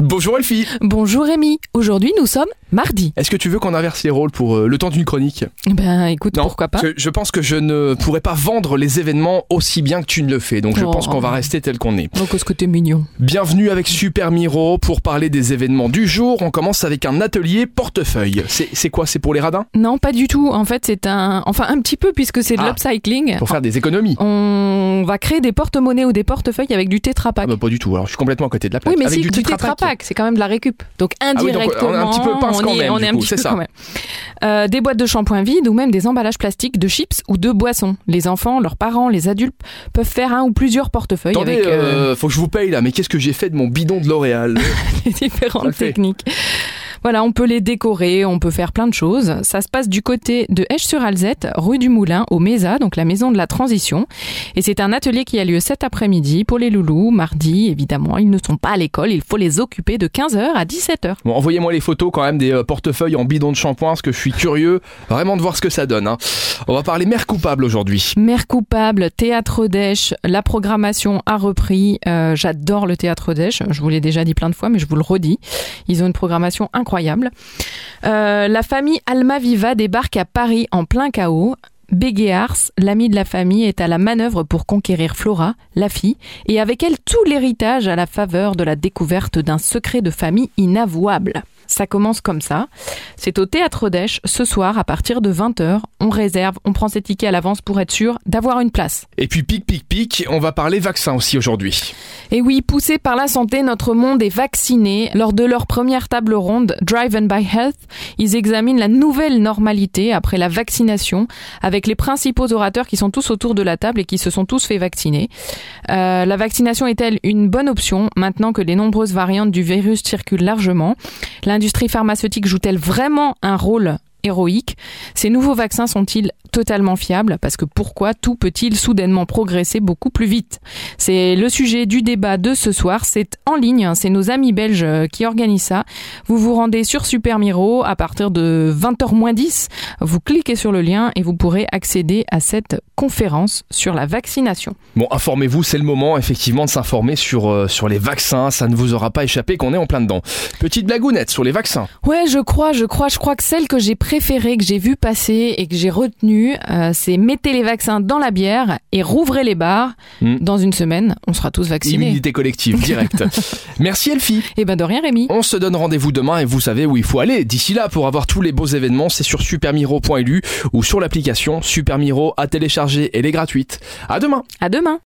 Bonjour Elfie Bonjour Rémi, aujourd'hui nous sommes mardi. Est-ce que tu veux qu'on inverse les rôles pour euh, le temps d'une chronique? Ben écoute, Non, pourquoi pas parce que je pense que je ne pourrais pas vendre les événements aussi bien que tu ne le fais, donc je Oh. pense qu'on va rester tel qu'on est. Donc ce que t'es mignon. Bienvenue avec Super Miro pour parler des événements du jour. On commence avec un atelier portefeuille. C'est c'est quoi? C'est pour les radins? Non, pas du tout. En fait, c'est un... Enfin, un petit peu puisque c'est de Ah. l'upcycling. Pour faire des économies On va créer des porte-monnaies ou des portefeuilles avec du Tetra Pak. ah bah, Pas du tout, alors je suis complètement à côté de la plaque. oui, mais avec si, du Tetra Pak. C'est quand même de la récup. Donc oui, donc, indirectement, on est un petit peu pince on quand y est- même, on du est un coup, petit c'est peu ça. quand même. Euh, des boîtes de shampoing vides ou même des emballages plastiques de chips ou de boissons. Les enfants, leurs parents, les adultes peuvent faire un ou plusieurs portefeuilles Attendez, avec euh, euh, faut que je vous paye là, mais qu'est-ce que j'ai fait de mon bidon de L'Oréal? les différentes techniques. Voilà, on peut les décorer, on peut faire plein de choses. Ça se passe du côté de Esch-sur-Alzette, rue du Moulin, au MESA, donc la maison de la transition. Et c'est un atelier qui a lieu cet après-midi pour les loulous. Mardi, évidemment, ils ne sont pas à l'école, il faut les occuper de 15h à 17h. Bon, envoyez-moi les photos quand même des euh, portefeuilles en bidon de shampoing, parce que je suis curieux vraiment de voir ce que ça donne. hein. On va parler mère coupable aujourd'hui. Mère coupable, théâtre d'Esch, la programmation a repris. Euh, J'adore le théâtre d'Esch, je vous l'ai déjà dit plein de fois, mais je vous le redis. Ils ont une programmation incroyable. Euh, la famille Almaviva débarque à Paris en plein chaos. Béguéars, l'ami de la famille, est à la manœuvre pour conquérir Flora, la fille, et avec elle tout l'héritage à la faveur de la découverte d'un secret de famille inavouable. Ça commence comme ça. C'est au théâtre d'Esch ce soir à partir de 20h. On réserve, on prend ses tickets à l'avance pour être sûr d'avoir une place. Et puis pic pic pic, on va parler vaccin aussi aujourd'hui. Et oui, poussé par la santé, notre monde est vacciné. Lors de leur première table ronde, Driven by Health, ils examinent la nouvelle normalité après la vaccination avec les principaux orateurs qui sont tous autour de la table et qui se sont tous fait vacciner. Euh, la vaccination est-elle une bonne option maintenant que les nombreuses variantes du virus circulent largement? L'industrie pharmaceutique joue-t-elle vraiment un rôle héroïque? Ces nouveaux vaccins sont-ils totalement fiables Parce que pourquoi tout peut-il soudainement progresser beaucoup plus vite? C'est le sujet du débat de ce soir. C'est en ligne, c'est nos amis belges euh, qui organisent ça. Vous vous rendez sur Super Miro à partir de 20h10. Vous cliquez sur le lien et vous pourrez accéder à cette conférence sur la vaccination. Bon, informez-vous, c'est le moment effectivement de s'informer sur, euh, sur les vaccins. Ça ne vous aura pas échappé qu'on est en plein dedans. Petite blagounette sur les vaccins. Ouais, je crois, je crois, je crois que celle que j'ai préférée, que j'ai vue passer et que j'ai retenue, euh, c'est mettez les vaccins dans la bière et rouvrez les bars. Hmm. Dans une semaine, on sera tous vaccinés. Immunité collective, direct. Merci Elfie. Et ben de rien, Rémi. On se donne rendez-vous demain et vous savez où il faut aller. D'ici là, pour avoir tous les beaux événements, c'est sur supermiro.lu ou sur l'application Supermiro à télécharger. Elle est gratuite. À demain. À demain.